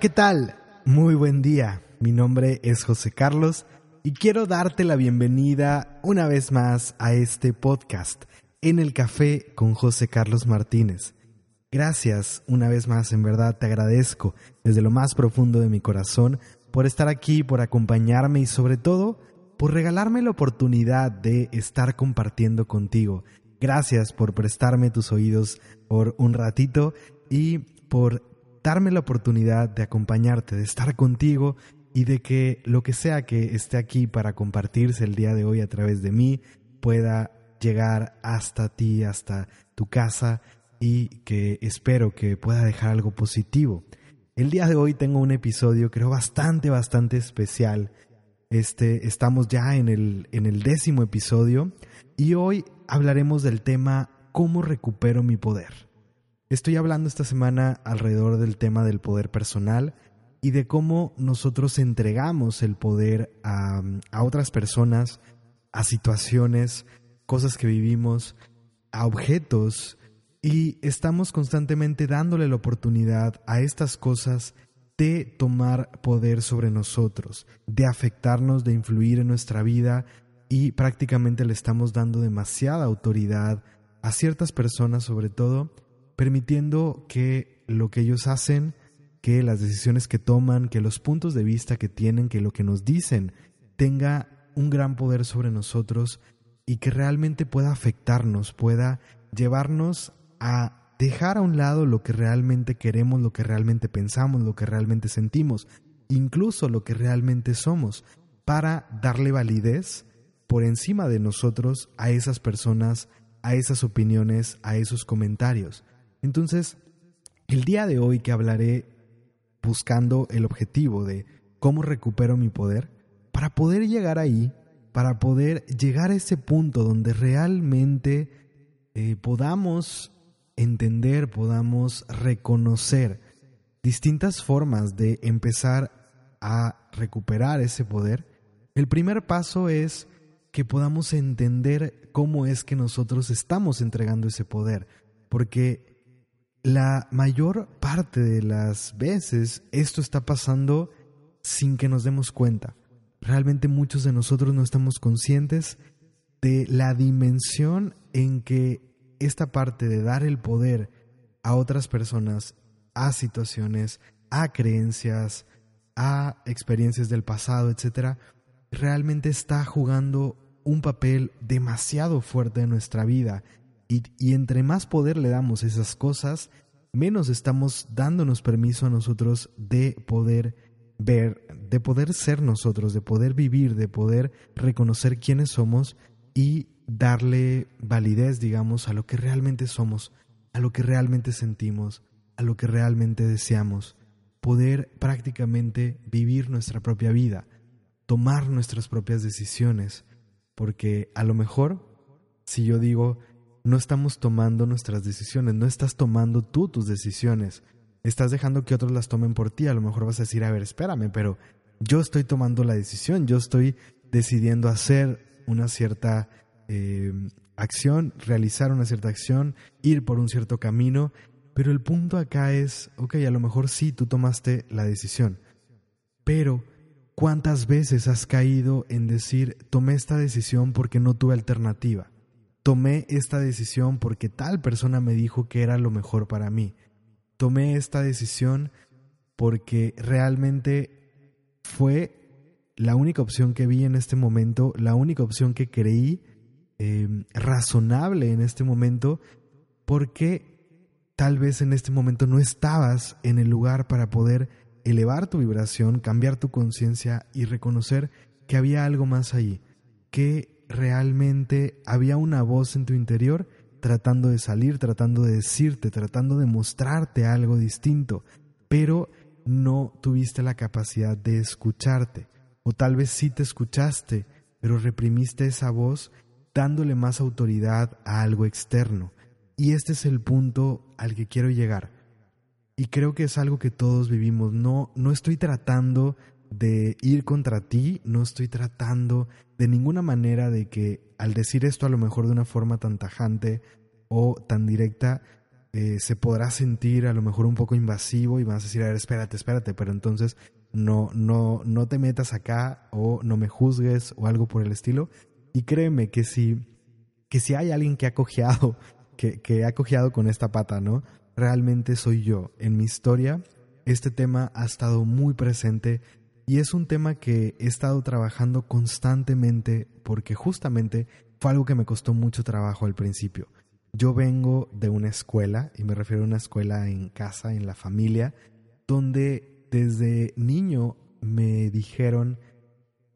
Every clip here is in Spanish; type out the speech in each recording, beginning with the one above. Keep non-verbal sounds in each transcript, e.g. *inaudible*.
¿qué tal? Muy buen día. Mi nombre es José Carlos y quiero darte la bienvenida una vez más a este podcast en el café con José Carlos Martínez. Gracias una vez más, en verdad te agradezco desde lo más profundo de mi corazón por estar aquí, por acompañarme y sobre todo por regalarme la oportunidad de estar compartiendo contigo. Gracias por prestarme tus oídos por un ratito y por darme la oportunidad de acompañarte, de estar contigo y de que lo que sea que esté aquí para compartirse el día de hoy a través de mí pueda llegar hasta ti, hasta tu casa y que espero que pueda dejar algo positivo. El día de hoy tengo un episodio creo bastante, bastante especial. Este, estamos ya en el, en el décimo episodio y hoy hablaremos del tema ¿Cómo recupero mi poder? Estoy hablando esta semana alrededor del tema del poder personal y de cómo nosotros entregamos el poder a, otras personas, a situaciones, cosas que vivimos, a objetos y estamos constantemente dándole la oportunidad a estas cosas de tomar poder sobre nosotros, de afectarnos, de influir en nuestra vida y prácticamente le estamos dando demasiada autoridad a ciertas personas sobre todo permitiendo que lo que ellos hacen, que las decisiones que toman, que los puntos de vista que tienen, que lo que nos dicen tenga un gran poder sobre nosotros y que realmente pueda afectarnos, pueda llevarnos a dejar a un lado lo que realmente queremos, lo que realmente pensamos, lo que realmente sentimos, incluso lo que realmente somos, para darle validez por encima de nosotros a esas personas, a esas opiniones, a esos comentarios. Entonces, el día de hoy que hablaré buscando el objetivo de cómo recupero mi poder, para poder llegar ahí, para poder llegar a ese punto donde realmente eh, podamos entender, podamos reconocer distintas formas de empezar a recuperar ese poder, el primer paso es que podamos entender cómo es que nosotros estamos entregando ese poder, porque la mayor parte de las veces esto está pasando sin que nos demos cuenta. Realmente muchos de nosotros no estamos conscientes de la dimensión en que esta parte de dar el poder a otras personas, a situaciones, a creencias, a experiencias del pasado, etcétera, realmente está jugando un papel demasiado fuerte en nuestra vida y, entre más poder le damos esas cosas, menos estamos dándonos permiso a nosotros de poder ver, de poder ser nosotros, de poder vivir, de poder reconocer quiénes somos y darle validez, digamos, a lo que realmente somos, a lo que realmente sentimos, a lo que realmente deseamos. Poder prácticamente vivir nuestra propia vida, tomar nuestras propias decisiones, porque a lo mejor, si yo digo, no estamos tomando nuestras decisiones, no estás tomando tú tus decisiones, estás dejando que otros las tomen por ti, a lo mejor vas a decir, a ver, espérame, pero yo estoy tomando la decisión, yo estoy decidiendo hacer una cierta eh, acción, realizar una cierta acción, ir por un cierto camino, pero el punto acá es, ok, a lo mejor sí, tú tomaste la decisión, pero ¿cuántas veces has caído en decir, tomé esta decisión porque no tuve alternativa? Tomé esta decisión porque tal persona me dijo que era lo mejor para mí. Tomé esta decisión porque realmente fue la única opción que vi en este momento, la única opción que creí em, razonable en este momento, porque tal vez en este momento no estabas en el lugar para poder elevar tu vibración, cambiar tu conciencia y reconocer que había algo más ahí, que realmente había una voz en tu interior tratando de salir, tratando de decirte, tratando de mostrarte algo distinto, pero no tuviste la capacidad de escucharte. O tal vez sí te escuchaste, pero reprimiste esa voz dándole más autoridad a algo externo. Y este es el punto al que quiero llegar. Y creo que es algo que todos vivimos. No, no estoy tratando de ir contra ti, no estoy tratando de ninguna manera de que al decir esto a lo mejor de una forma tan tajante o tan directa, eh, se podrá sentir a lo mejor un poco invasivo y vas a decir, a ver, espérate, espérate, pero entonces no, no, no te metas acá o no me juzgues o algo por el estilo. Y créeme que si, que si hay alguien que ha cojeado, que, que ha cojeado con esta pata, ¿no? Realmente soy yo. En mi historia, este tema ha estado muy presente y es un tema que he estado trabajando constantemente porque justamente fue algo que me costó mucho trabajo al principio. Yo vengo de una escuela, y me refiero a una escuela en casa, en la familia, donde desde niño me dijeron,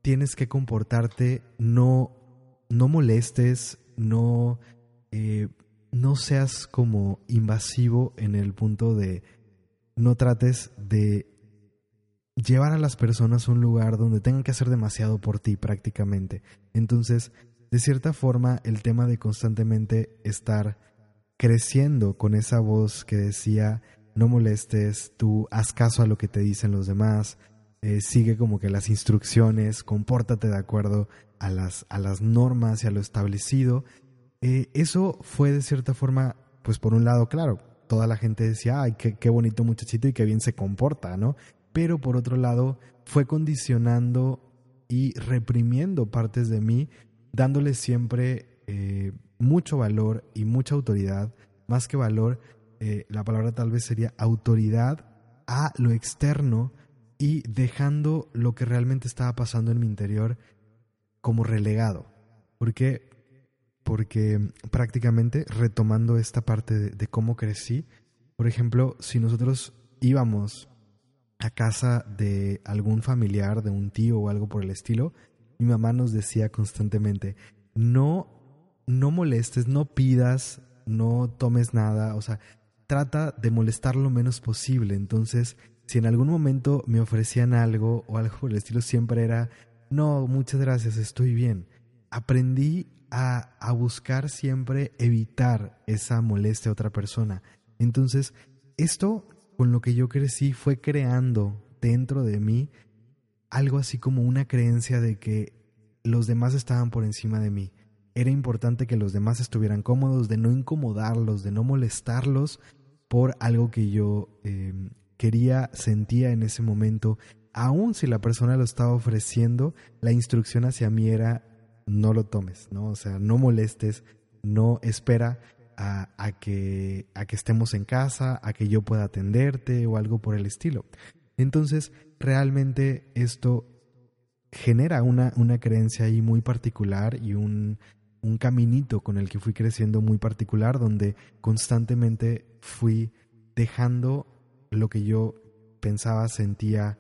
tienes que comportarte, no, no molestes, no, eh, no seas como invasivo en el punto de no trates de llevar a las personas a un lugar donde tengan que hacer demasiado por ti prácticamente. Entonces, de cierta forma, el tema de constantemente estar creciendo con esa voz que decía, no molestes, tú haz caso a lo que te dicen los demás, eh, sigue como que las instrucciones, compórtate de acuerdo a las, a las normas y a lo establecido. Eh, eso fue de cierta forma, pues por un lado, claro, toda la gente decía, ay, qué, qué bonito muchachito y qué bien se comporta, ¿no? Pero por otro lado, fue condicionando y reprimiendo partes de mí dándole siempre eh, mucho valor y mucha autoridad, más que valor, eh, la palabra tal vez sería autoridad a lo externo y dejando lo que realmente estaba pasando en mi interior como relegado. ¿Por qué? Porque prácticamente retomando esta parte de, de cómo crecí, por ejemplo, si nosotros íbamos a casa de algún familiar, de un tío o algo por el estilo, mi mamá nos decía constantemente, no, no molestes, no pidas, no tomes nada, o sea, trata de molestar lo menos posible. Entonces, si en algún momento me ofrecían algo o algo por el estilo, siempre era, no, muchas gracias, estoy bien. Aprendí a, a buscar siempre evitar esa molestia a otra persona. Entonces, esto con lo que yo crecí fue creando dentro de mí algo así como una creencia de que los demás estaban por encima de mí. Era importante que los demás estuvieran cómodos, de no incomodarlos, de no molestarlos por algo que yo em, quería, sentía en ese momento. Aun si la persona lo estaba ofreciendo, la instrucción hacia mí era no lo tomes, ¿no? O sea, no molestes, no espera a, que, a que estemos en casa, a que yo pueda atenderte o algo por el estilo. Entonces, realmente esto genera una, creencia ahí muy particular y un, un caminito con el que fui creciendo muy particular, donde constantemente fui dejando lo que yo pensaba, sentía,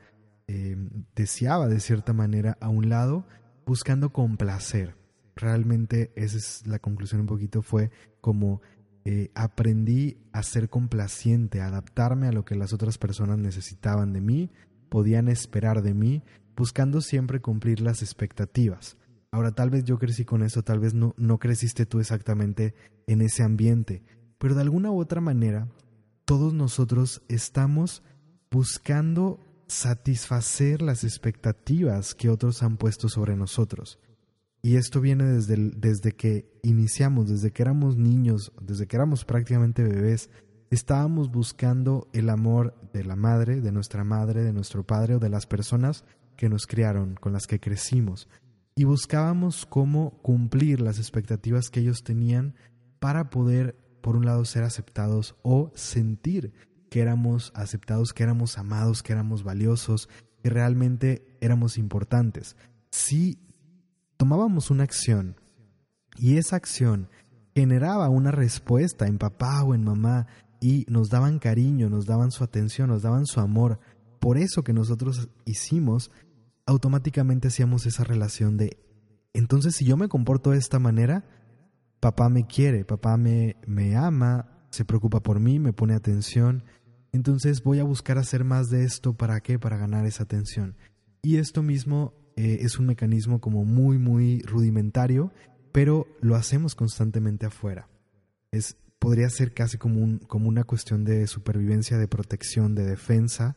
eh, deseaba de cierta manera a un lado, buscando complacer. Realmente esa es la conclusión un poquito, fue como eh, aprendí a ser complaciente, a adaptarme a lo que las otras personas necesitaban de mí, podían esperar de mí, buscando siempre cumplir las expectativas. Ahora tal vez yo crecí con eso, tal vez no, no creciste tú exactamente en ese ambiente, pero de alguna u otra manera todos nosotros estamos buscando satisfacer las expectativas que otros han puesto sobre nosotros. Y esto viene desde, desde que iniciamos, desde que éramos niños, desde que éramos prácticamente bebés, estábamos buscando el amor de la madre, de nuestra madre, de nuestro padre o de las personas que nos criaron, con las que crecimos, y buscábamos cómo cumplir las expectativas que ellos tenían para poder, por un lado, ser aceptados o sentir que éramos aceptados, que éramos amados, que éramos valiosos, que realmente éramos importantes. Si tomábamos una acción y esa acción generaba una respuesta en papá o en mamá y nos daban cariño, nos daban su atención, nos daban su amor, por eso que nosotros hicimos, automáticamente hacíamos esa relación de, entonces si yo me comporto de esta manera, papá me quiere, papá me, me ama, se preocupa por mí, me pone atención, entonces voy a buscar hacer más de esto para qué, para ganar esa atención. Y esto mismo eh, es un mecanismo como muy, muy rudimentario, pero lo hacemos constantemente afuera. Es, podría ser casi como, un, como una cuestión de supervivencia, de protección, de defensa,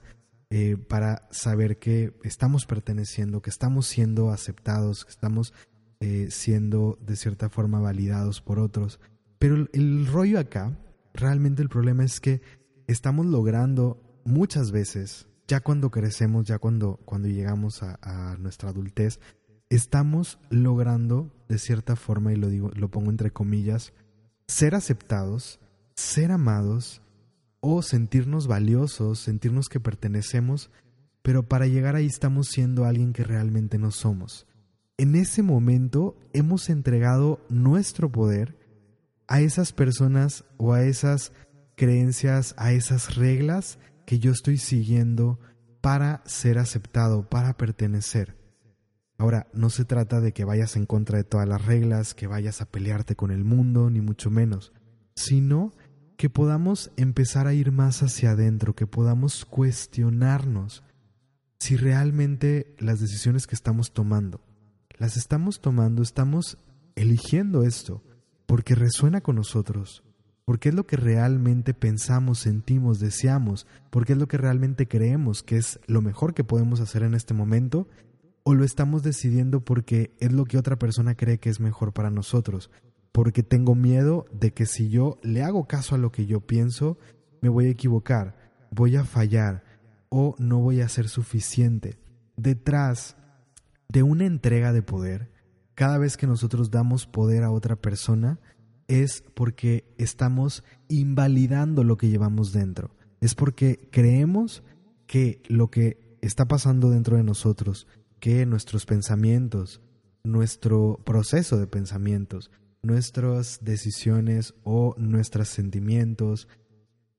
eh, para saber que estamos perteneciendo, que estamos siendo aceptados, que estamos eh, siendo de cierta forma validados por otros. Pero el, rollo acá realmente el problema es que estamos logrando muchas veces, ya cuando crecemos, ya cuando, cuando llegamos a, nuestra adultez, estamos logrando, de cierta forma, y lo digo, lo pongo entre comillas, ser aceptados, ser amados o sentirnos valiosos, sentirnos que pertenecemos, pero para llegar ahí estamos siendo alguien que realmente no somos. En ese momento hemos entregado nuestro poder a esas personas o a esas creencias, a esas reglas que yo estoy siguiendo para ser aceptado, para pertenecer. Ahora, no se trata de que vayas en contra de todas las reglas, que vayas a pelearte con el mundo, ni mucho menos, sino que podamos empezar a ir más hacia adentro, que podamos cuestionarnos si realmente las decisiones que estamos tomando, las estamos tomando, estamos eligiendo esto, porque resuena con nosotros, porque es lo que realmente pensamos, sentimos, deseamos, porque es lo que realmente creemos que es lo mejor que podemos hacer en este momento. O lo estamos decidiendo porque es lo que otra persona cree que es mejor para nosotros, porque tengo miedo de que si yo le hago caso a lo que yo pienso, me voy a equivocar, voy a fallar o no voy a ser suficiente. Detrás de una entrega de poder, cada vez que nosotros damos poder a otra persona, es porque estamos invalidando lo que llevamos dentro. Es porque creemos que lo que está pasando dentro de nosotros que nuestros pensamientos, nuestro proceso de pensamientos, nuestras decisiones o nuestros sentimientos,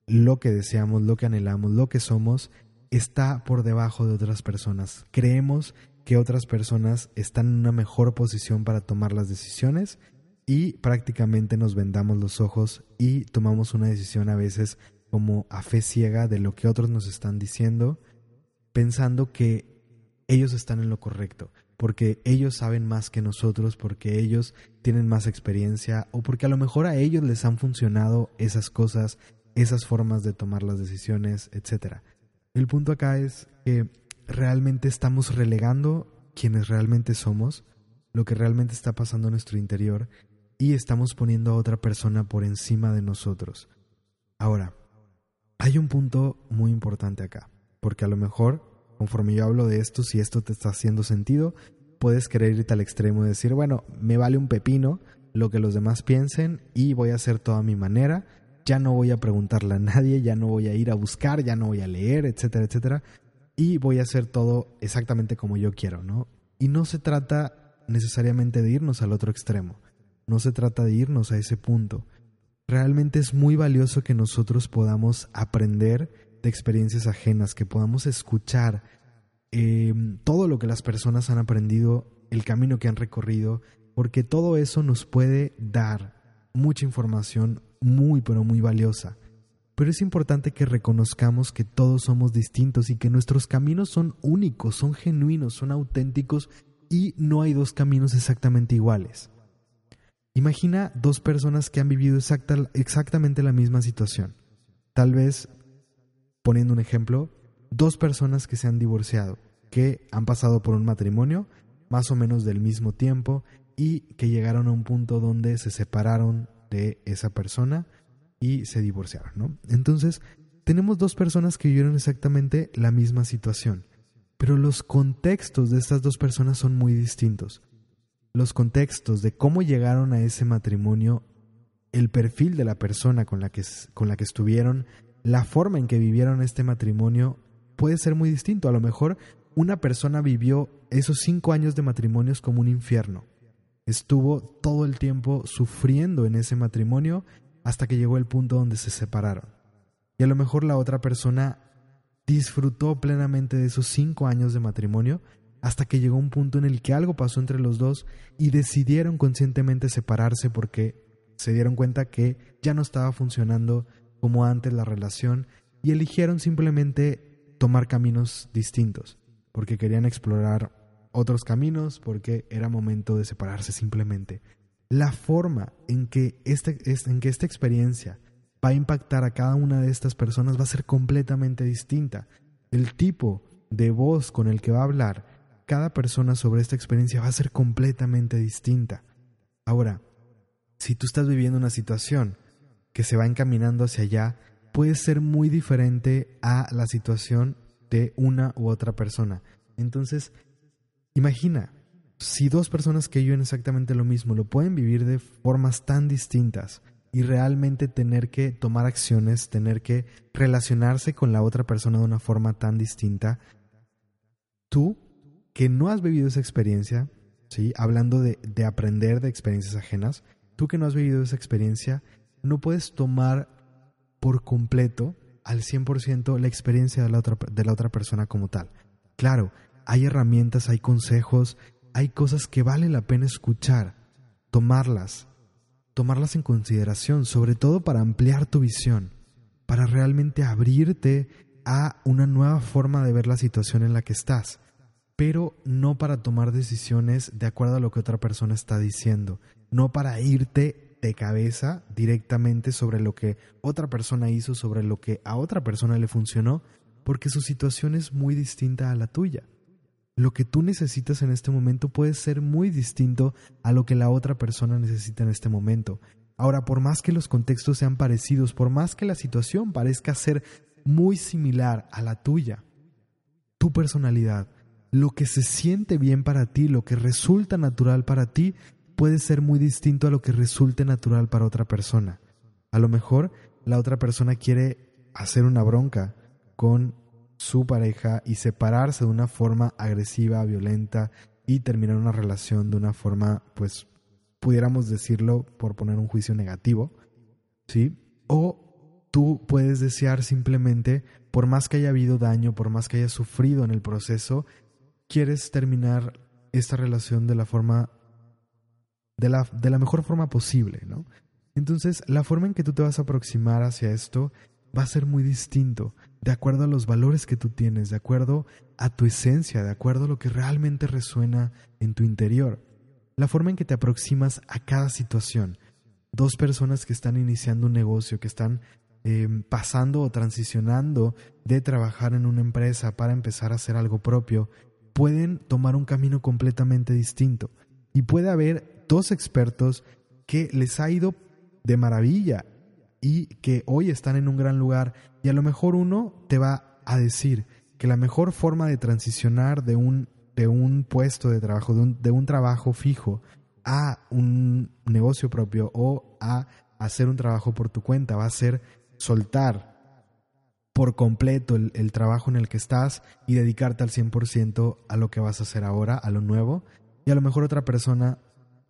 lo que deseamos, lo que anhelamos, lo que somos, está por debajo de otras personas. Creemos que otras personas están en una mejor posición para tomar las decisiones y prácticamente nos vendamos los ojos y tomamos una decisión a veces como a fe ciega de lo que otros nos están diciendo, pensando que ellos están en lo correcto, porque ellos saben más que nosotros, porque ellos tienen más experiencia o porque a lo mejor a ellos les han funcionado esas cosas, esas formas de tomar las decisiones, etc. El punto acá es que realmente estamos relegando quienes realmente somos, lo que realmente está pasando en nuestro interior y estamos poniendo a otra persona por encima de nosotros. Ahora, hay un punto muy importante acá, porque a lo mejor Conforme yo hablo de esto, si esto te está haciendo sentido, puedes querer irte al extremo y decir, bueno, me vale un pepino lo que los demás piensen y voy a hacer toda mi manera, ya no voy a preguntarle a nadie, ya no voy a ir a buscar, ya no voy a leer, etcétera, etcétera, y voy a hacer todo exactamente como yo quiero, ¿no? Y no se trata necesariamente de irnos al otro extremo, no se trata de irnos a ese punto. Realmente es muy valioso que nosotros podamos aprender de experiencias ajenas, que podamos escuchar eh, todo lo que las personas han aprendido, el camino que han recorrido, porque todo eso nos puede dar mucha información muy, pero muy valiosa. Pero es importante que reconozcamos que todos somos distintos y que nuestros caminos son únicos, son genuinos, son auténticos y no hay dos caminos exactamente iguales. Imagina dos personas que han vivido exactamente la misma situación. Tal vez poniendo un ejemplo, dos personas que se han divorciado, que han pasado por un matrimonio más o menos del mismo tiempo y que llegaron a un punto donde se separaron de esa persona y se divorciaron. Entonces, tenemos dos personas que vivieron exactamente la misma situación, pero los contextos de estas dos personas son muy distintos. Los contextos de cómo llegaron a ese matrimonio, el perfil de la persona con la que, con la que estuvieron, la forma en que vivieron este matrimonio puede ser muy distinto. A lo mejor una persona vivió esos cinco años de matrimonios como un infierno. Estuvo todo el tiempo sufriendo en ese matrimonio hasta que llegó el punto donde se separaron. Y a lo mejor la otra persona disfrutó plenamente de esos cinco años de matrimonio hasta que llegó un punto en el que algo pasó entre los dos y decidieron conscientemente separarse porque se dieron cuenta que ya no estaba funcionando como antes la relación y eligieron simplemente tomar caminos distintos, porque querían explorar otros caminos, porque era momento de separarse simplemente. La forma en que, este, en que esta experiencia va a impactar a cada una de estas personas va a ser completamente distinta. El tipo de voz con el que va a hablar cada persona sobre esta experiencia va a ser completamente distinta. Ahora, si tú estás viviendo una situación que se va encaminando hacia allá puede ser muy diferente a la situación de una u otra persona. Entonces, imagina, si dos personas que viven exactamente lo mismo lo pueden vivir de formas tan distintas y realmente tener que tomar acciones, tener que relacionarse con la otra persona de una forma tan distinta, tú que no has vivido esa experiencia, ¿sí? hablando de, de aprender de experiencias ajenas, tú que no has vivido esa experiencia, no puedes tomar por completo al 100% la experiencia de la, otra, de la otra persona como tal. Claro, hay herramientas, hay consejos, hay cosas que vale la pena escuchar, tomarlas, tomarlas en consideración, sobre todo para ampliar tu visión, para realmente abrirte a una nueva forma de ver la situación en la que estás, pero no para tomar decisiones de acuerdo a lo que otra persona está diciendo, no para irte de cabeza directamente sobre lo que otra persona hizo, sobre lo que a otra persona le funcionó, porque su situación es muy distinta a la tuya. Lo que tú necesitas en este momento puede ser muy distinto a lo que la otra persona necesita en este momento. Ahora, por más que los contextos sean parecidos, por más que la situación parezca ser muy similar a la tuya, tu personalidad, lo que se siente bien para ti, lo que resulta natural para ti, puede ser muy distinto a lo que resulte natural para otra persona. A lo mejor la otra persona quiere hacer una bronca con su pareja y separarse de una forma agresiva, violenta y terminar una relación de una forma, pues, pudiéramos decirlo por poner un juicio negativo, ¿sí? O tú puedes desear simplemente, por más que haya habido daño, por más que haya sufrido en el proceso, quieres terminar esta relación de la forma de la, de la mejor forma posible, ¿no? Entonces, la forma en que tú te vas a aproximar hacia esto va a ser muy distinto, de acuerdo a los valores que tú tienes, de acuerdo a tu esencia, de acuerdo a lo que realmente resuena en tu interior. La forma en que te aproximas a cada situación. Dos personas que están iniciando un negocio, que están em, pasando o transicionando de trabajar en una empresa para empezar a hacer algo propio, pueden tomar un camino completamente distinto. Y puede haber dos expertos que les ha ido de maravilla y que hoy están en un gran lugar y a lo mejor uno te va a decir que la mejor forma de transicionar de un, de un puesto de trabajo, de un, de un trabajo fijo a un negocio propio o a hacer un trabajo por tu cuenta va a ser soltar por completo el, trabajo en el que estás y dedicarte al 100% a lo que vas a hacer ahora, a lo nuevo. Y a lo mejor otra persona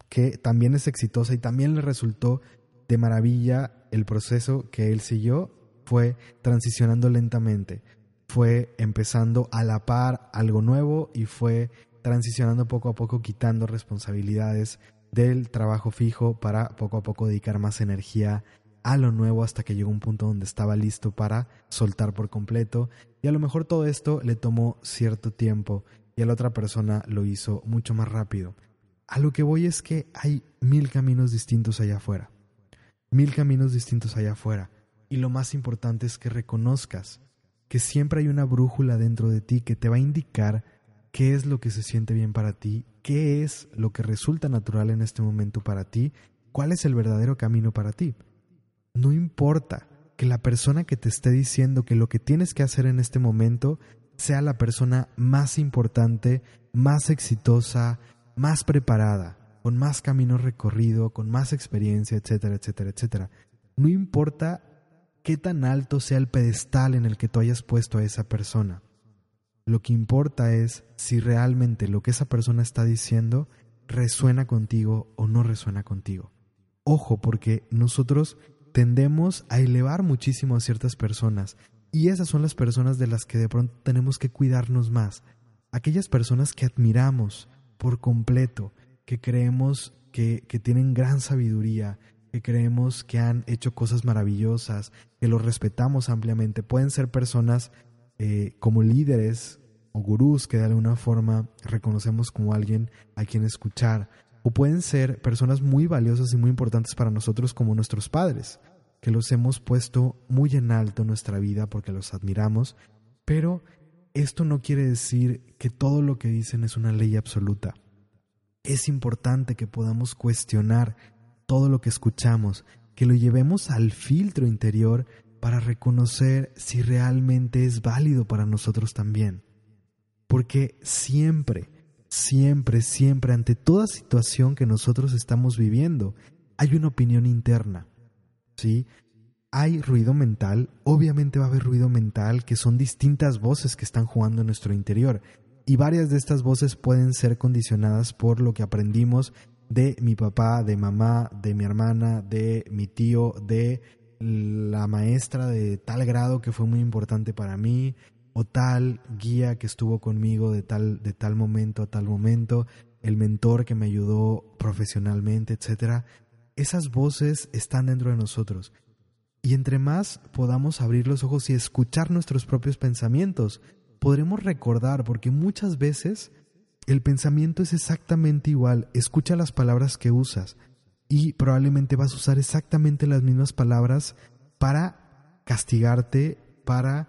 que también es exitosa y también le resultó de maravilla el proceso que él siguió, fue transicionando lentamente, fue empezando a la par algo nuevo y fue transicionando poco a poco quitando responsabilidades del trabajo fijo para poco a poco dedicar más energía a lo nuevo hasta que llegó un punto donde estaba listo para soltar por completo y a lo mejor todo esto le tomó cierto tiempo y a la otra persona lo hizo mucho más rápido. A lo que voy es que hay mil caminos distintos allá afuera. Mil caminos distintos allá afuera. Y lo más importante es que reconozcas que siempre hay una brújula dentro de ti que te va a indicar qué es lo que se siente bien para ti, qué es lo que resulta natural en este momento para ti, cuál es el verdadero camino para ti. No importa que la persona que te esté diciendo que lo que tienes que hacer en este momento sea la persona más importante, más exitosa, más preparada, con más camino recorrido, con más experiencia, etcétera, etcétera, etcétera. No importa qué tan alto sea el pedestal en el que tú hayas puesto a esa persona. Lo que importa es si realmente lo que esa persona está diciendo resuena contigo o no resuena contigo. Ojo, porque nosotros tendemos a elevar muchísimo a ciertas personas y esas son las personas de las que de pronto tenemos que cuidarnos más. Aquellas personas que admiramos, por completo, que creemos que, que tienen gran sabiduría, que creemos que han hecho cosas maravillosas, que los respetamos ampliamente. Pueden ser personas eh, como líderes o gurús que de alguna forma reconocemos como alguien a quien escuchar, o pueden ser personas muy valiosas y muy importantes para nosotros como nuestros padres, que los hemos puesto muy en alto en nuestra vida porque los admiramos, pero esto no quiere decir que todo lo que dicen es una ley absoluta. Es importante que podamos cuestionar todo lo que escuchamos que lo llevemos al filtro interior para reconocer si realmente es válido para nosotros también. Porque siempre, siempre, siempre, ante toda situación que nosotros estamos viviendo, hay una opinión interna. ¿Sí? Hay ruido mental, obviamente va a haber ruido mental, que son distintas voces que están jugando en nuestro interior. Y varias de estas voces pueden ser condicionadas por lo que aprendimos de mi papá, de mamá, de mi hermana, de mi tío, de la maestra de tal grado que fue muy importante para mí, o tal guía que estuvo conmigo de tal, de tal momento a tal momento, el mentor que me ayudó profesionalmente, etc. Esas voces están dentro de nosotros. Y entre más podamos abrir los ojos y escuchar nuestros propios pensamientos, podremos recordar, porque muchas veces el pensamiento es exactamente igual. Escucha las palabras que usas y probablemente vas a usar exactamente las mismas palabras para castigarte, para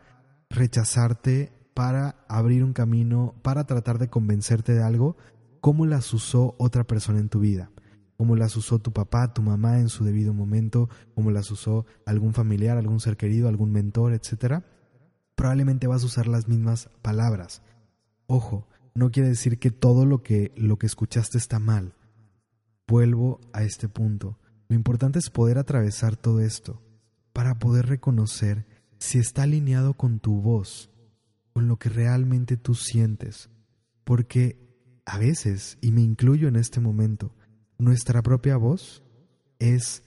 rechazarte, para abrir un camino, para tratar de convencerte de algo, como las usó otra persona en tu vida, como las usó tu papá, tu mamá en su debido momento, como las usó algún familiar, algún ser querido, algún mentor, etc. Probablemente vas a usar las mismas palabras. Ojo, no quiere decir que todo lo que, lo que escuchaste está mal. Vuelvo a este punto. Lo importante es poder atravesar todo esto para poder reconocer si está alineado con tu voz, con lo que realmente tú sientes. Porque a veces, y me incluyo en este momento, nuestra propia voz es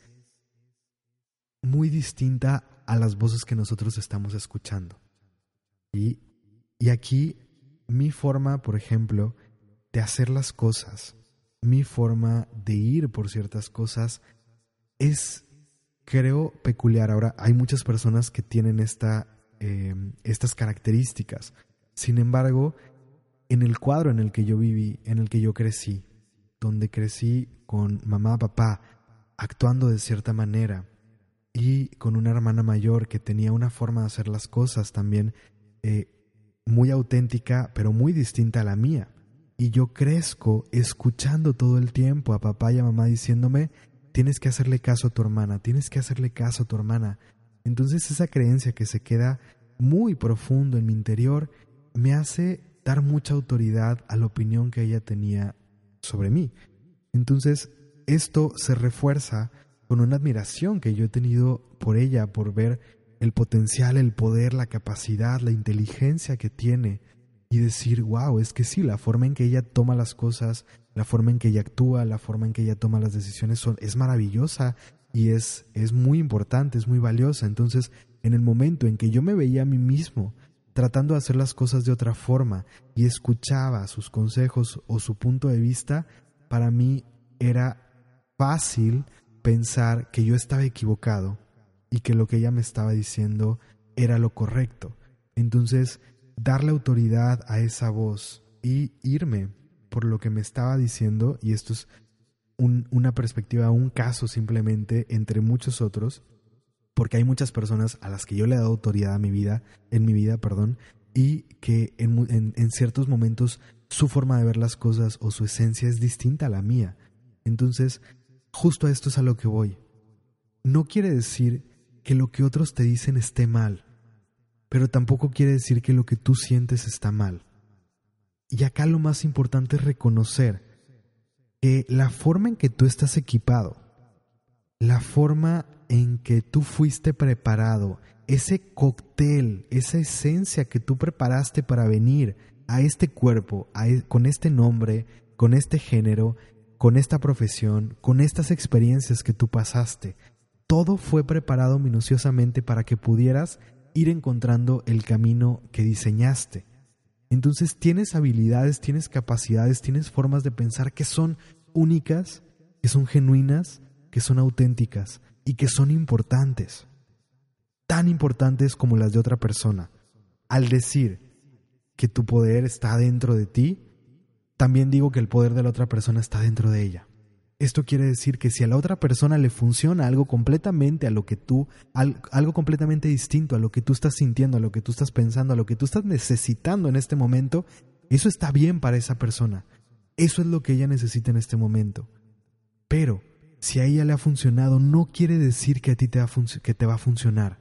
muy distinta a las voces que nosotros estamos escuchando. Y, y aquí mi forma, por ejemplo, de hacer las cosas, mi forma de ir por ciertas cosas es, creo, peculiar. Ahora, hay muchas personas que tienen esta, eh, estas características. Sin embargo, en el cuadro en el que yo viví, en el que yo crecí, donde crecí con mamá, papá, actuando de cierta manera, y con una hermana mayor que tenía una forma de hacer las cosas también eh, muy auténtica, pero muy distinta a la mía. Y yo crezco escuchando todo el tiempo a papá y a mamá diciéndome, tienes que hacerle caso a tu hermana, tienes que hacerle caso a tu hermana. Entonces esa creencia que se queda muy profundo en mi interior me hace dar mucha autoridad a la opinión que ella tenía sobre mí. Entonces esto se refuerza con una admiración que yo he tenido por ella, por ver el potencial, el poder, la capacidad, la inteligencia que tiene y decir, wow, es que sí, la forma en que ella toma las cosas, la forma en que ella actúa, la forma en que ella toma las decisiones son, es maravillosa y es, es muy importante, es muy valiosa. Entonces, en el momento en que yo me veía a mí mismo tratando de hacer las cosas de otra forma y escuchaba sus consejos o su punto de vista, para mí era fácil pensar que yo estaba equivocado y que lo que ella me estaba diciendo era lo correcto. Entonces, darle autoridad a esa voz y irme por lo que me estaba diciendo, y esto es una perspectiva, un caso simplemente entre muchos otros, porque hay muchas personas a las que yo le he dado autoridad a mi vida, en mi vida, perdón, y que en, en ciertos momentos su forma de ver las cosas o su esencia es distinta a la mía. Entonces, justo a esto es a lo que voy. No quiere decir que lo que otros te dicen esté mal, pero tampoco quiere decir que lo que tú sientes está mal. Y acá lo más importante es reconocer que la forma en que tú estás equipado, la forma en que tú fuiste preparado, ese cóctel, esa esencia que tú preparaste para venir a este cuerpo, e, con este nombre, con este género, con esta profesión, con estas experiencias que tú pasaste, todo fue preparado minuciosamente para que pudieras ir encontrando el camino que diseñaste. Entonces tienes habilidades, tienes capacidades, tienes formas de pensar que son únicas, que son genuinas, que son auténticas y que son importantes. Tan importantes como las de otra persona. Al decir que tu poder está dentro de ti, también digo que el poder de la otra persona está dentro de ella. Esto quiere decir que si a la otra persona le funciona algo completamente a lo que tú, algo completamente distinto a lo que tú estás sintiendo, a lo que tú estás pensando, a lo que tú estás necesitando en este momento, eso está bien para esa persona. Eso es lo que ella necesita en este momento. Pero si a ella le ha funcionado, no quiere decir que a ti te va que te va a funcionar.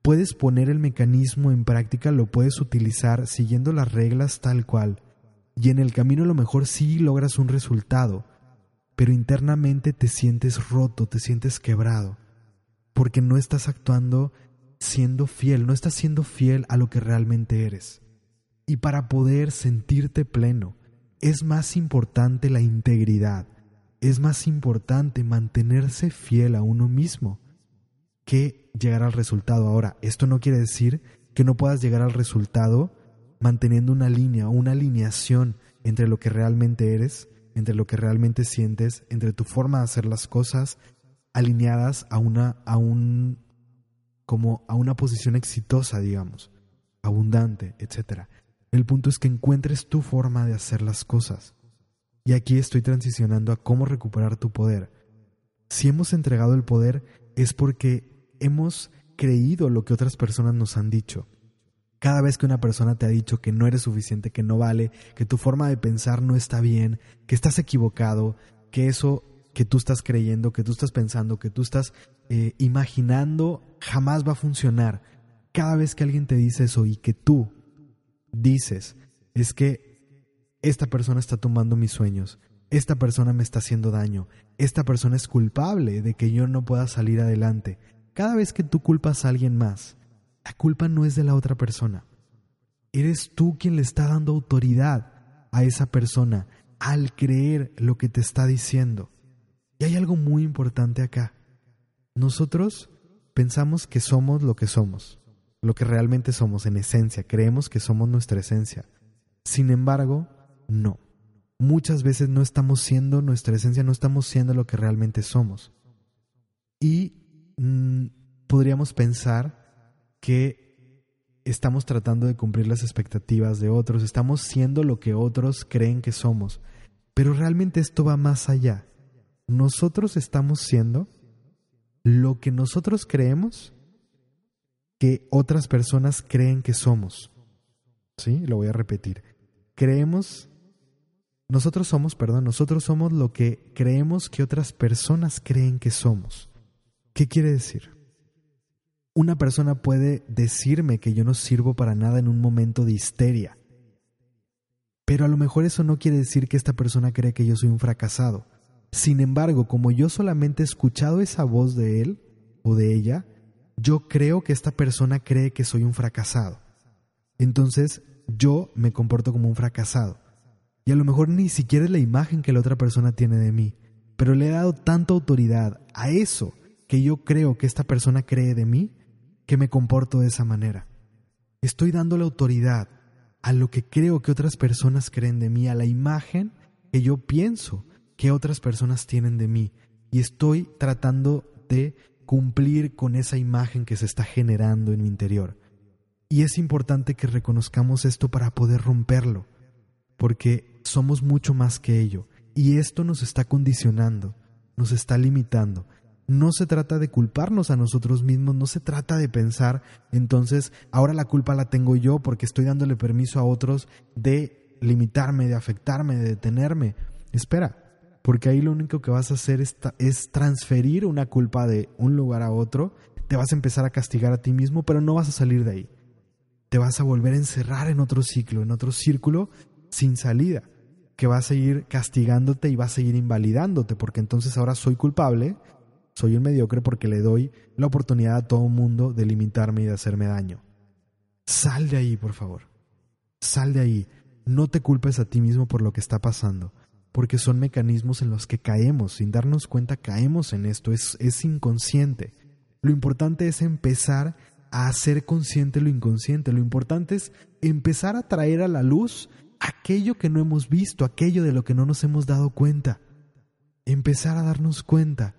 Puedes poner el mecanismo en práctica, lo puedes utilizar siguiendo las reglas tal cual, y en el camino a lo mejor sí logras un resultado, pero internamente te sientes roto, te sientes quebrado, porque no estás actuando siendo fiel, no estás siendo fiel a lo que realmente eres. Y para poder sentirte pleno, es más importante la integridad, es más importante mantenerse fiel a uno mismo que llegar al resultado. Ahora, esto no quiere decir que no puedas llegar al resultado manteniendo una línea una alineación entre lo que realmente eres, entre lo que realmente sientes, entre tu forma de hacer las cosas, alineadas a una, a un, como a una posición exitosa, digamos, abundante, etc. El punto es que encuentres tu forma de hacer las cosas. Y aquí estoy transicionando a cómo recuperar tu poder. Si hemos entregado el poder es porque hemos creído lo que otras personas nos han dicho. Cada vez que una persona te ha dicho que no eres suficiente, que no vale, que tu forma de pensar no está bien, que estás equivocado, que eso que tú estás creyendo, que tú estás pensando, que tú estás eh, imaginando, jamás va a funcionar. Cada vez que alguien te dice eso y que tú dices, es que esta persona está tomando mis sueños, esta persona me está haciendo daño, esta persona es culpable de que yo no pueda salir adelante. Cada vez que tú culpas a alguien más, la culpa no es de la otra persona. Eres tú quien le está dando autoridad a esa persona al creer lo que te está diciendo. Y hay algo muy importante acá. Nosotros pensamos que somos lo que somos, lo que realmente somos en esencia, creemos que somos nuestra esencia. Sin embargo, no. Muchas veces no estamos siendo nuestra esencia, no estamos siendo lo que realmente somos. Y mm, podríamos pensar que estamos tratando de cumplir las expectativas de otros, estamos siendo lo que otros creen que somos. Pero realmente esto va más allá. Nosotros estamos siendo lo que nosotros creemos que otras personas creen que somos. ¿Sí? Lo voy a repetir. Creemos nosotros somos, perdón, nosotros somos lo que creemos que otras personas creen que somos. ¿Qué quiere decir? Una persona puede decirme que yo no sirvo para nada en un momento de histeria, pero a lo mejor eso no quiere decir que esta persona cree que yo soy un fracasado. Sin embargo, como yo solamente he escuchado esa voz de él o de ella, yo creo que esta persona cree que soy un fracasado. Entonces, yo me comporto como un fracasado. Y a lo mejor ni siquiera es la imagen que la otra persona tiene de mí, pero le he dado tanta autoridad a eso que yo creo que esta persona cree de mí que me comporto de esa manera. Estoy dando la autoridad a lo que creo que otras personas creen de mí, a la imagen que yo pienso que otras personas tienen de mí. Y estoy tratando de cumplir con esa imagen que se está generando en mi interior. Y es importante que reconozcamos esto para poder romperlo, porque somos mucho más que ello, y esto nos está condicionando, nos está limitando. No se trata de culparnos a nosotros mismos, no se trata de pensar, entonces, ahora la culpa la tengo yo porque estoy dándole permiso a otros de limitarme, de afectarme, de detenerme. Espera, porque ahí lo único que vas a hacer es, transferir una culpa de un lugar a otro, te vas a empezar a castigar a ti mismo, pero no vas a salir de ahí. Te vas a volver a encerrar en otro ciclo, en otro círculo sin salida que va a seguir castigándote y va a seguir invalidándote, porque entonces ahora soy culpable, soy un mediocre porque le doy la oportunidad a todo mundo de limitarme y de hacerme daño. Sal de ahí, por favor. Sal de ahí. No te culpes a ti mismo por lo que está pasando, porque son mecanismos en los que caemos, sin darnos cuenta caemos en esto, es, es inconsciente. Lo importante es empezar a hacer consciente lo inconsciente, lo importante es empezar a traer a la luz aquello que no hemos visto, aquello de lo que no nos hemos dado cuenta. Empezar a darnos cuenta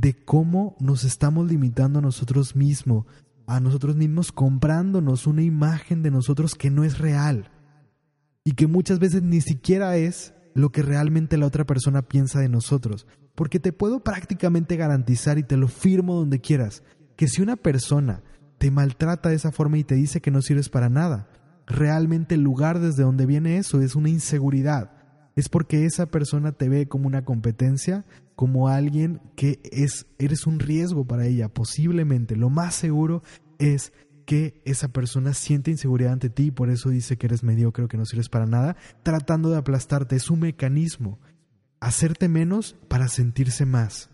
de cómo nos estamos limitando a nosotros mismos, a nosotros mismos comprándonos una imagen de nosotros que no es real y que muchas veces ni siquiera es lo que realmente la otra persona piensa de nosotros. Porque te puedo prácticamente garantizar y te lo firmo donde quieras, que si una persona te maltrata de esa forma y te dice que no sirves para nada, realmente el lugar desde donde viene eso es una inseguridad. Es porque esa persona te ve como una competencia como alguien que es, eres un riesgo para ella, posiblemente. Lo más seguro es que esa persona siente inseguridad ante ti y por eso dice que eres mediocre, que no sirves para nada, tratando de aplastarte. Es un mecanismo. Hacerte menos para sentirse más.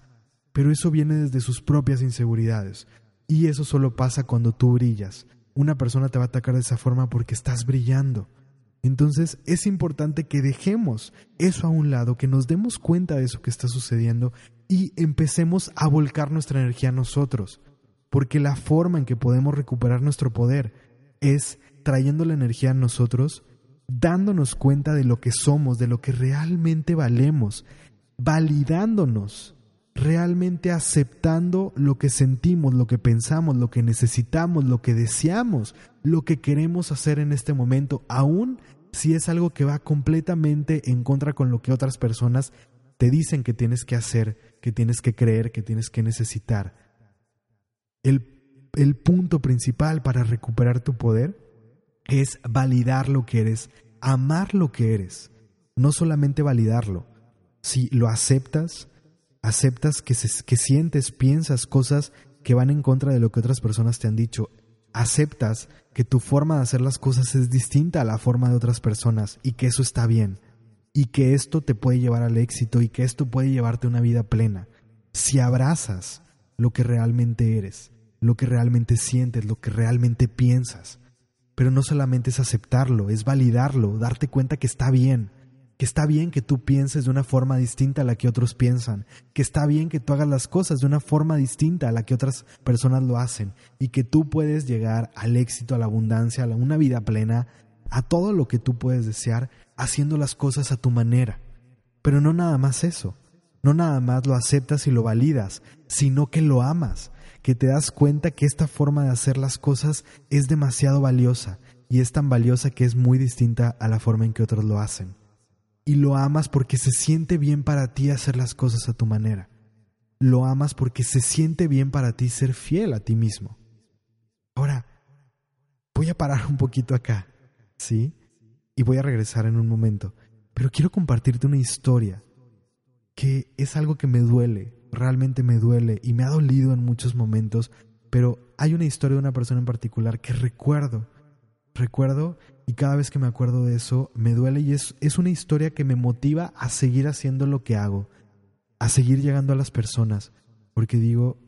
Pero eso viene desde sus propias inseguridades. Y eso solo pasa cuando tú brillas. Una persona te va a atacar de esa forma porque estás brillando. Entonces es importante que dejemos eso a un lado, que nos demos cuenta de eso que está sucediendo y empecemos a volcar nuestra energía a nosotros. Porque la forma en que podemos recuperar nuestro poder es trayendo la energía a nosotros, dándonos cuenta de lo que somos, de lo que realmente valemos, validándonos, realmente aceptando lo que sentimos, lo que pensamos, lo que necesitamos, lo que deseamos, lo que queremos hacer en este momento, aún si es algo que va completamente en contra con lo que otras personas te dicen que tienes que hacer, que tienes que creer, que tienes que necesitar. El, el punto principal para recuperar tu poder es validar lo que eres, amar lo que eres, no solamente validarlo. Si lo aceptas, aceptas que, que sientes, piensas cosas que van en contra de lo que otras personas te han dicho, aceptas que tu forma de hacer las cosas es distinta a la forma de otras personas y que eso está bien y que esto te puede llevar al éxito y que esto puede llevarte a una vida plena. Si abrazas lo que realmente eres, lo que realmente sientes, lo que realmente piensas, pero no solamente es aceptarlo, es validarlo, darte cuenta que está bien, que está bien que tú pienses de una forma distinta a la que otros piensan, que está bien que tú hagas las cosas de una forma distinta a la que otras personas lo hacen y que tú puedes llegar al éxito, a la abundancia, a una vida plena, a todo lo que tú puedes desear haciendo las cosas a tu manera. Pero no nada más eso, no nada más lo aceptas y lo validas, sino que lo amas, que te das cuenta que esta forma de hacer las cosas es demasiado valiosa y es tan valiosa que es muy distinta a la forma en que otros lo hacen y lo amas porque se siente bien para ti hacer las cosas a tu manera. Lo amas porque se siente bien para ti ser fiel a ti mismo. Ahora, voy a parar un poquito acá, ¿sí? Y voy a regresar en un momento. Pero quiero compartirte una historia que es algo que me duele, realmente me duele y me ha dolido en muchos momentos, pero hay una historia de una persona en particular que recuerdo recuerdo y cada vez que me acuerdo de eso me duele y es, es una historia que me motiva a seguir haciendo lo que hago, a seguir llegando a las personas, porque digo,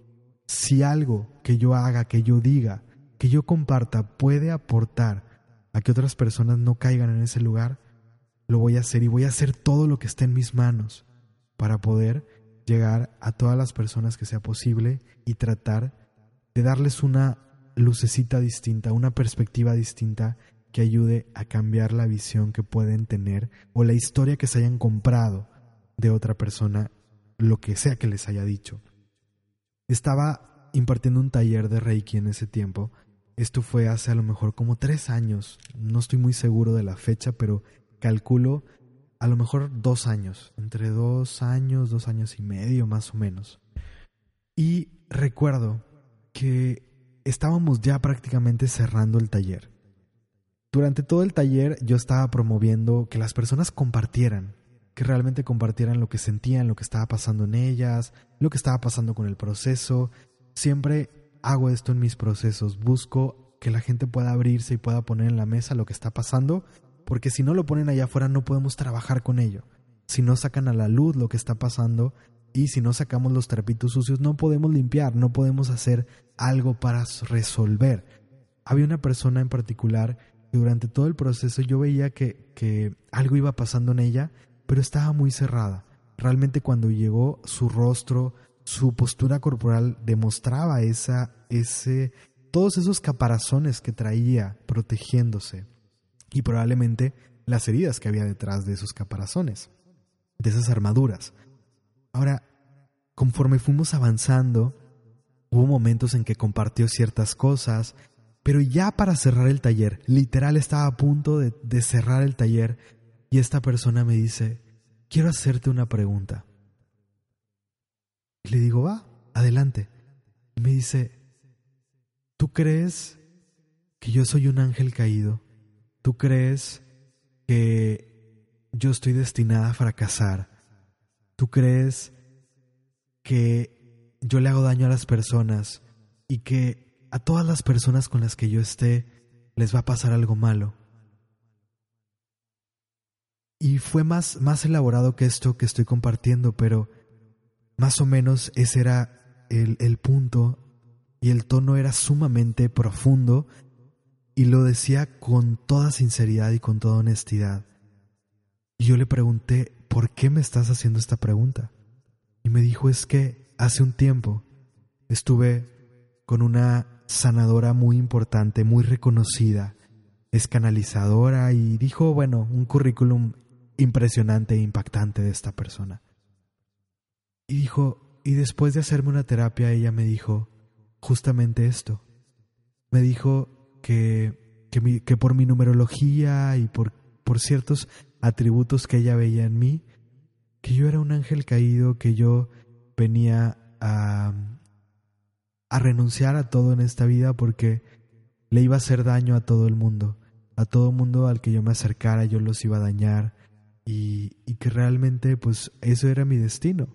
si algo que yo haga, que yo diga, que yo comparta puede aportar a que otras personas no caigan en ese lugar, lo voy a hacer y voy a hacer todo lo que esté en mis manos para poder llegar a todas las personas que sea posible y tratar de darles una lucecita distinta, una perspectiva distinta que ayude a cambiar la visión que pueden tener o la historia que se hayan comprado de otra persona, lo que sea que les haya dicho. Estaba impartiendo un taller de Reiki en ese tiempo. Esto fue hace a lo mejor como tres años. No estoy muy seguro de la fecha, pero calculo a lo mejor dos años. Entre dos años, dos años y medio más o menos. Y recuerdo que estábamos ya prácticamente cerrando el taller. Durante todo el taller yo estaba promoviendo que las personas compartieran, que realmente compartieran lo que sentían, lo que estaba pasando en ellas, lo que estaba pasando con el proceso. Siempre hago esto en mis procesos, busco que la gente pueda abrirse y pueda poner en la mesa lo que está pasando, porque si no lo ponen allá afuera no podemos trabajar con ello. Si no sacan a la luz lo que está pasando, y si no sacamos los trapitos sucios no podemos limpiar, no podemos hacer algo para resolver. Había una persona en particular durante todo el proceso yo veía que, que algo iba pasando en ella, pero estaba muy cerrada. Realmente cuando llegó su rostro, su postura corporal demostraba esa, ese, todos esos caparazones que traía protegiéndose y probablemente las heridas que había detrás de esos caparazones, de esas armaduras. Ahora, conforme fuimos avanzando, hubo momentos en que compartió ciertas cosas, pero ya para cerrar el taller, literal estaba a punto de, cerrar el taller y esta persona me dice, quiero hacerte una pregunta. Y le digo, va, adelante. Y me dice, ¿tú crees que yo soy un ángel caído? ¿Tú crees que yo estoy destinada a fracasar? ¿Tú crees que yo le hago daño a las personas y que a todas las personas con las que yo esté les va a pasar algo malo. Y fue más, más elaborado que esto que estoy compartiendo, pero más o menos ese era el, el punto y el tono era sumamente profundo y lo decía con toda sinceridad y con toda honestidad. Y yo le pregunté, ¿por qué me estás haciendo esta pregunta? Y me dijo, es que hace un tiempo estuve con una sanadora muy importante, muy reconocida, es canalizadora y dijo, bueno, un currículum impresionante e impactante de esta persona. Y dijo, y después de hacerme una terapia, ella me dijo justamente esto. Me dijo que, que, por mi numerología y por, por ciertos atributos que ella veía en mí, que yo era un ángel caído, que yo venía a, a renunciar a todo en esta vida porque le iba a hacer daño a todo el mundo, a todo mundo al que yo me acercara, yo los iba a dañar y, y que realmente pues eso era mi destino.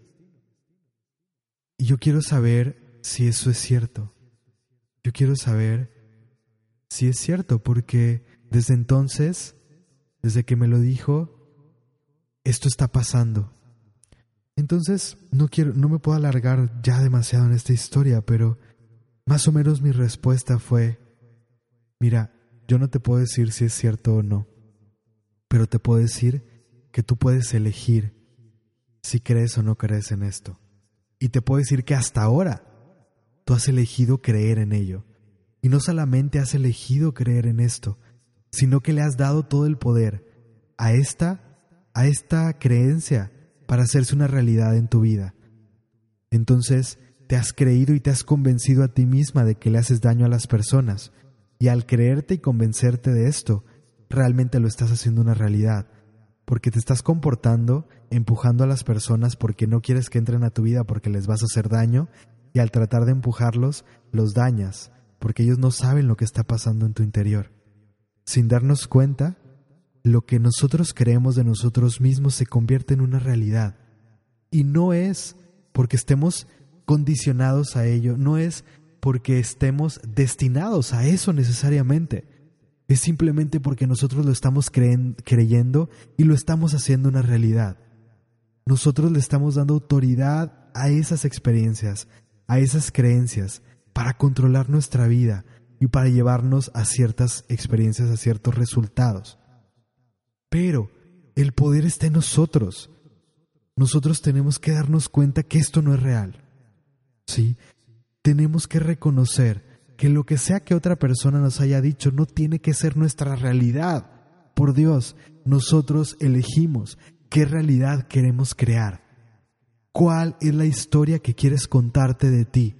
Y yo quiero saber si eso es cierto. Yo quiero saber si es cierto porque desde entonces desde que me lo dijo, esto está pasando. Entonces, no quiero, no me puedo alargar ya demasiado en esta historia, pero más o menos mi respuesta fue, mira, yo no te puedo decir si es cierto o no, pero te puedo decir que tú puedes elegir si crees o no crees en esto. Y te puedo decir que hasta ahora tú has elegido creer en ello. Y no solamente has elegido creer en esto, sino que le has dado todo el poder a esta, a esta creencia para hacerse una realidad en tu vida. Entonces, te has creído y te has convencido a ti misma de que le haces daño a las personas, y al creerte y convencerte de esto, realmente lo estás haciendo una realidad, porque te estás comportando empujando a las personas porque no quieres que entren a tu vida porque les vas a hacer daño, y al tratar de empujarlos, los dañas, porque ellos no saben lo que está pasando en tu interior. Sin darnos cuenta, lo que nosotros creemos de nosotros mismos se convierte en una realidad. Y no es porque estemos condicionados a ello, no es porque estemos destinados a eso necesariamente. Es simplemente porque nosotros lo estamos creyendo y lo estamos haciendo una realidad. Nosotros le estamos dando autoridad a esas experiencias, a esas creencias, para controlar nuestra vida, y para llevarnos a ciertas experiencias, a ciertos resultados. Pero el poder está en nosotros. Nosotros tenemos que darnos cuenta que esto no es real. ¿Sí? Tenemos que reconocer que lo que sea que otra persona nos haya dicho no tiene que ser nuestra realidad. Por Dios, nosotros elegimos qué realidad queremos crear. ¿Cuál es la historia que quieres contarte de ti?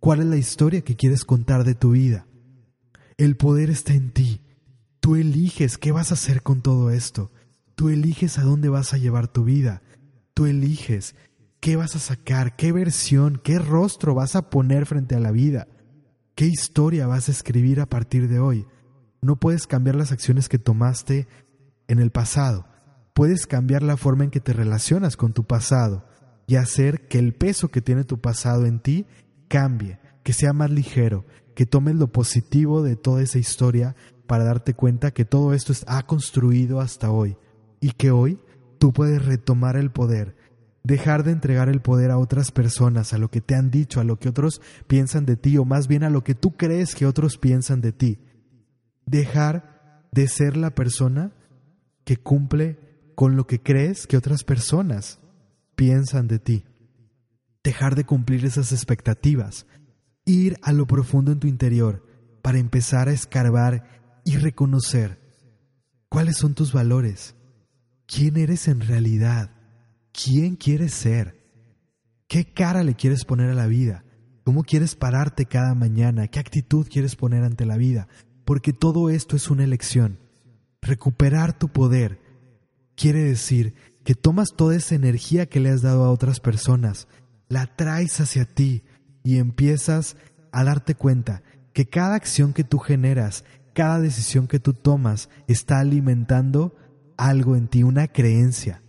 ¿Cuál es la historia que quieres contar de tu vida? El poder está en ti. Tú eliges qué vas a hacer con todo esto. Tú eliges a dónde vas a llevar tu vida. Tú eliges qué vas a sacar, qué versión, qué rostro vas a poner frente a la vida. ¿Qué historia vas a escribir a partir de hoy? No puedes cambiar las acciones que tomaste en el pasado. Puedes cambiar la forma en que te relacionas con tu pasado y hacer que el peso que tiene tu pasado en ti cambie, que sea más ligero, que tomes lo positivo de toda esa historia para darte cuenta que todo esto ha construido hasta hoy y que hoy tú puedes retomar el poder, dejar de entregar el poder a otras personas, a lo que te han dicho, a lo que otros piensan de ti o más bien a lo que tú crees que otros piensan de ti. Dejar de ser la persona que cumple con lo que crees que otras personas piensan de ti. Dejar de cumplir esas expectativas, ir a lo profundo en tu interior para empezar a escarbar y reconocer cuáles son tus valores, quién eres en realidad, quién quieres ser, qué cara le quieres poner a la vida, cómo quieres pararte cada mañana, qué actitud quieres poner ante la vida, porque todo esto es una elección. Recuperar tu poder quiere decir que tomas toda esa energía que le has dado a otras personas, la traes hacia ti, y empiezas a darte cuenta que cada acción que tú generas, cada decisión que tú tomas está alimentando algo en ti, una creencia.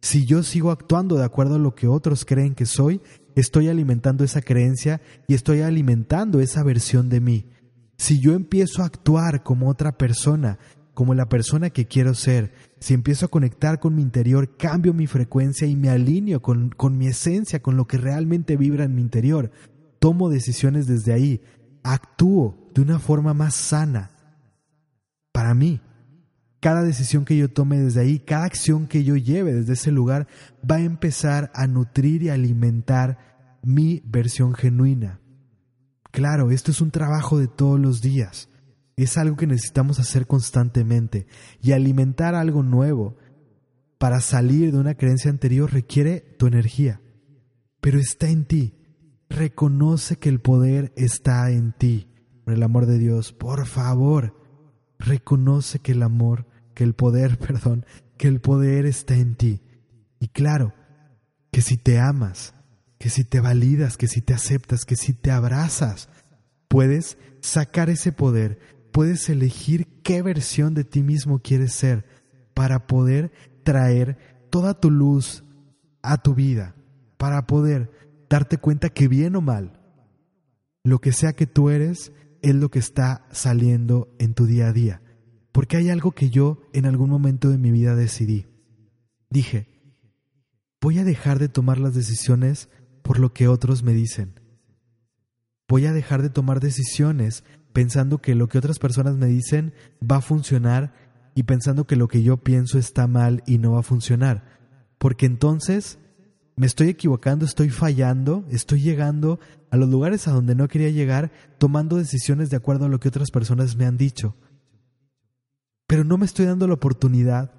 Si yo sigo actuando de acuerdo a lo que otros creen que soy, estoy alimentando esa creencia y estoy alimentando esa versión de mí. Si yo empiezo a actuar como otra persona, como la persona que quiero ser, si empiezo a conectar con mi interior, cambio mi frecuencia y me alineo con, con mi esencia, con lo que realmente vibra en mi interior, tomo decisiones desde ahí, actúo de una forma más sana para mí. Cada decisión que yo tome desde ahí, cada acción que yo lleve desde ese lugar, va a empezar a nutrir y alimentar mi versión genuina. Claro, esto es un trabajo de todos los días. Es algo que necesitamos hacer constantemente. Y alimentar algo nuevo para salir de una creencia anterior requiere tu energía. Pero está en ti. Reconoce que el poder está en ti. Por el amor de Dios, por favor, reconoce que el amor que el poder, *laughs* perdón, que el poder está en ti. Y claro, que si te amas, que si te validas, que si te aceptas, que si te abrazas, puedes sacar ese poder, puedes elegir qué versión de ti mismo quieres ser para poder traer toda tu luz a tu vida, para poder darte cuenta que bien o mal, lo que sea que tú eres es lo que está saliendo en tu día a día. Porque hay algo que yo en algún momento de mi vida decidí. Dije, voy a dejar de tomar las decisiones por lo que otros me dicen. Voy a dejar de tomar decisiones pensando que lo que otras personas me dicen va a funcionar y pensando que lo que yo pienso está mal y no va a funcionar. Porque entonces me estoy equivocando, estoy fallando, estoy llegando a los lugares a donde no quería llegar tomando decisiones de acuerdo a lo que otras personas me han dicho pero no me estoy dando la oportunidad,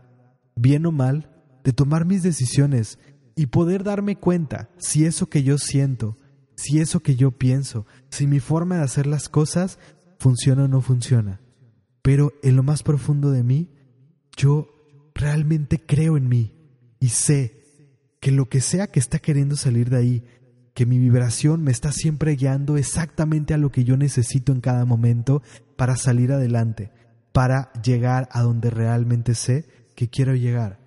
bien o mal, de tomar mis decisiones y poder darme cuenta si eso que yo siento, si eso que yo pienso, si mi forma de hacer las cosas funciona o no funciona. Pero en lo más profundo de mí, yo realmente creo en mí y sé que lo que sea que está queriendo salir de ahí, que mi vibración me está siempre guiando exactamente a lo que yo necesito en cada momento para salir adelante para llegar a donde realmente sé que quiero llegar.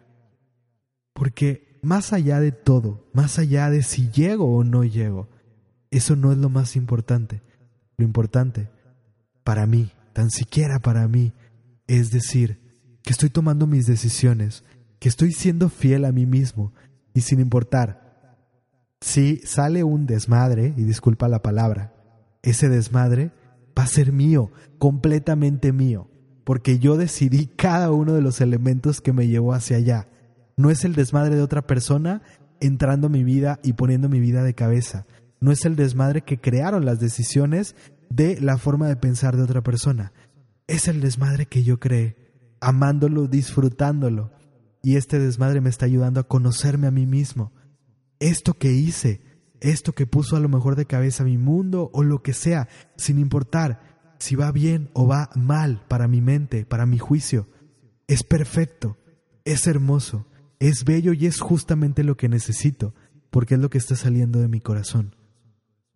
Porque más allá de todo, más allá de si llego o no llego, eso no es lo más importante. Lo importante, para mí, tan siquiera para mí, es decir, que estoy tomando mis decisiones, que estoy siendo fiel a mí mismo y sin importar si sale un desmadre, y disculpa la palabra, ese desmadre va a ser mío, completamente mío porque yo decidí cada uno de los elementos que me llevó hacia allá. No es el desmadre de otra persona entrando a mi vida y poniendo mi vida de cabeza. No es el desmadre que crearon las decisiones de la forma de pensar de otra persona. Es el desmadre que yo creé, amándolo, disfrutándolo. Y este desmadre me está ayudando a conocerme a mí mismo. Esto que hice, esto que puso a lo mejor de cabeza mi mundo o lo que sea, sin importar, si va bien o va mal para mi mente, para mi juicio. Es perfecto, es hermoso, es bello y es justamente lo que necesito, porque es lo que está saliendo de mi corazón.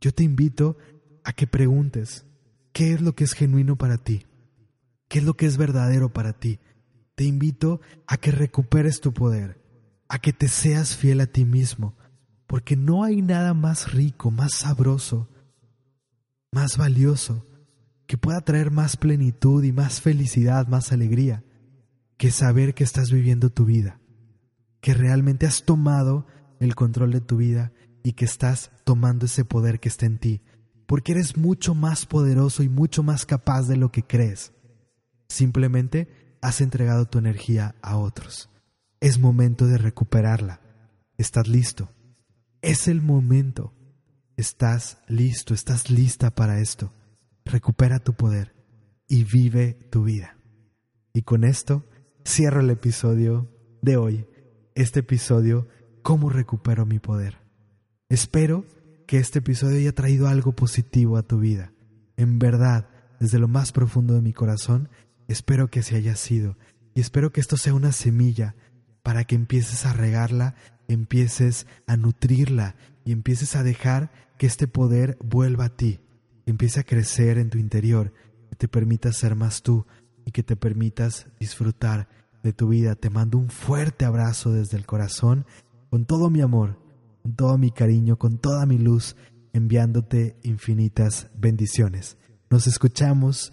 Yo te invito a que preguntes, ¿qué es lo que es genuino para ti? ¿Qué es lo que es verdadero para ti? Te invito a que recuperes tu poder, a que te seas fiel a ti mismo, porque no hay nada más rico, más sabroso, más valioso que pueda traer más plenitud y más felicidad, más alegría, que saber que estás viviendo tu vida, que realmente has tomado el control de tu vida y que estás tomando ese poder que está en ti, porque eres mucho más poderoso y mucho más capaz de lo que crees. Simplemente has entregado tu energía a otros. Es momento de recuperarla. ¿Estás listo? Es el momento. Estás listo, estás lista para esto recupera tu poder y vive tu vida. Y con esto cierro el episodio de hoy, este episodio, ¿Cómo recupero mi poder? Espero que este episodio haya traído algo positivo a tu vida. En verdad, desde lo más profundo de mi corazón, espero que se haya sido. Y espero que esto sea una semilla para que empieces a regarla, empieces a nutrirla y empieces a dejar que este poder vuelva a ti empiece a crecer en tu interior, que te permita ser más tú y que te permitas disfrutar de tu vida. Te mando un fuerte abrazo desde el corazón, con todo mi amor, con todo mi cariño, con toda mi luz, enviándote infinitas bendiciones. Nos escuchamos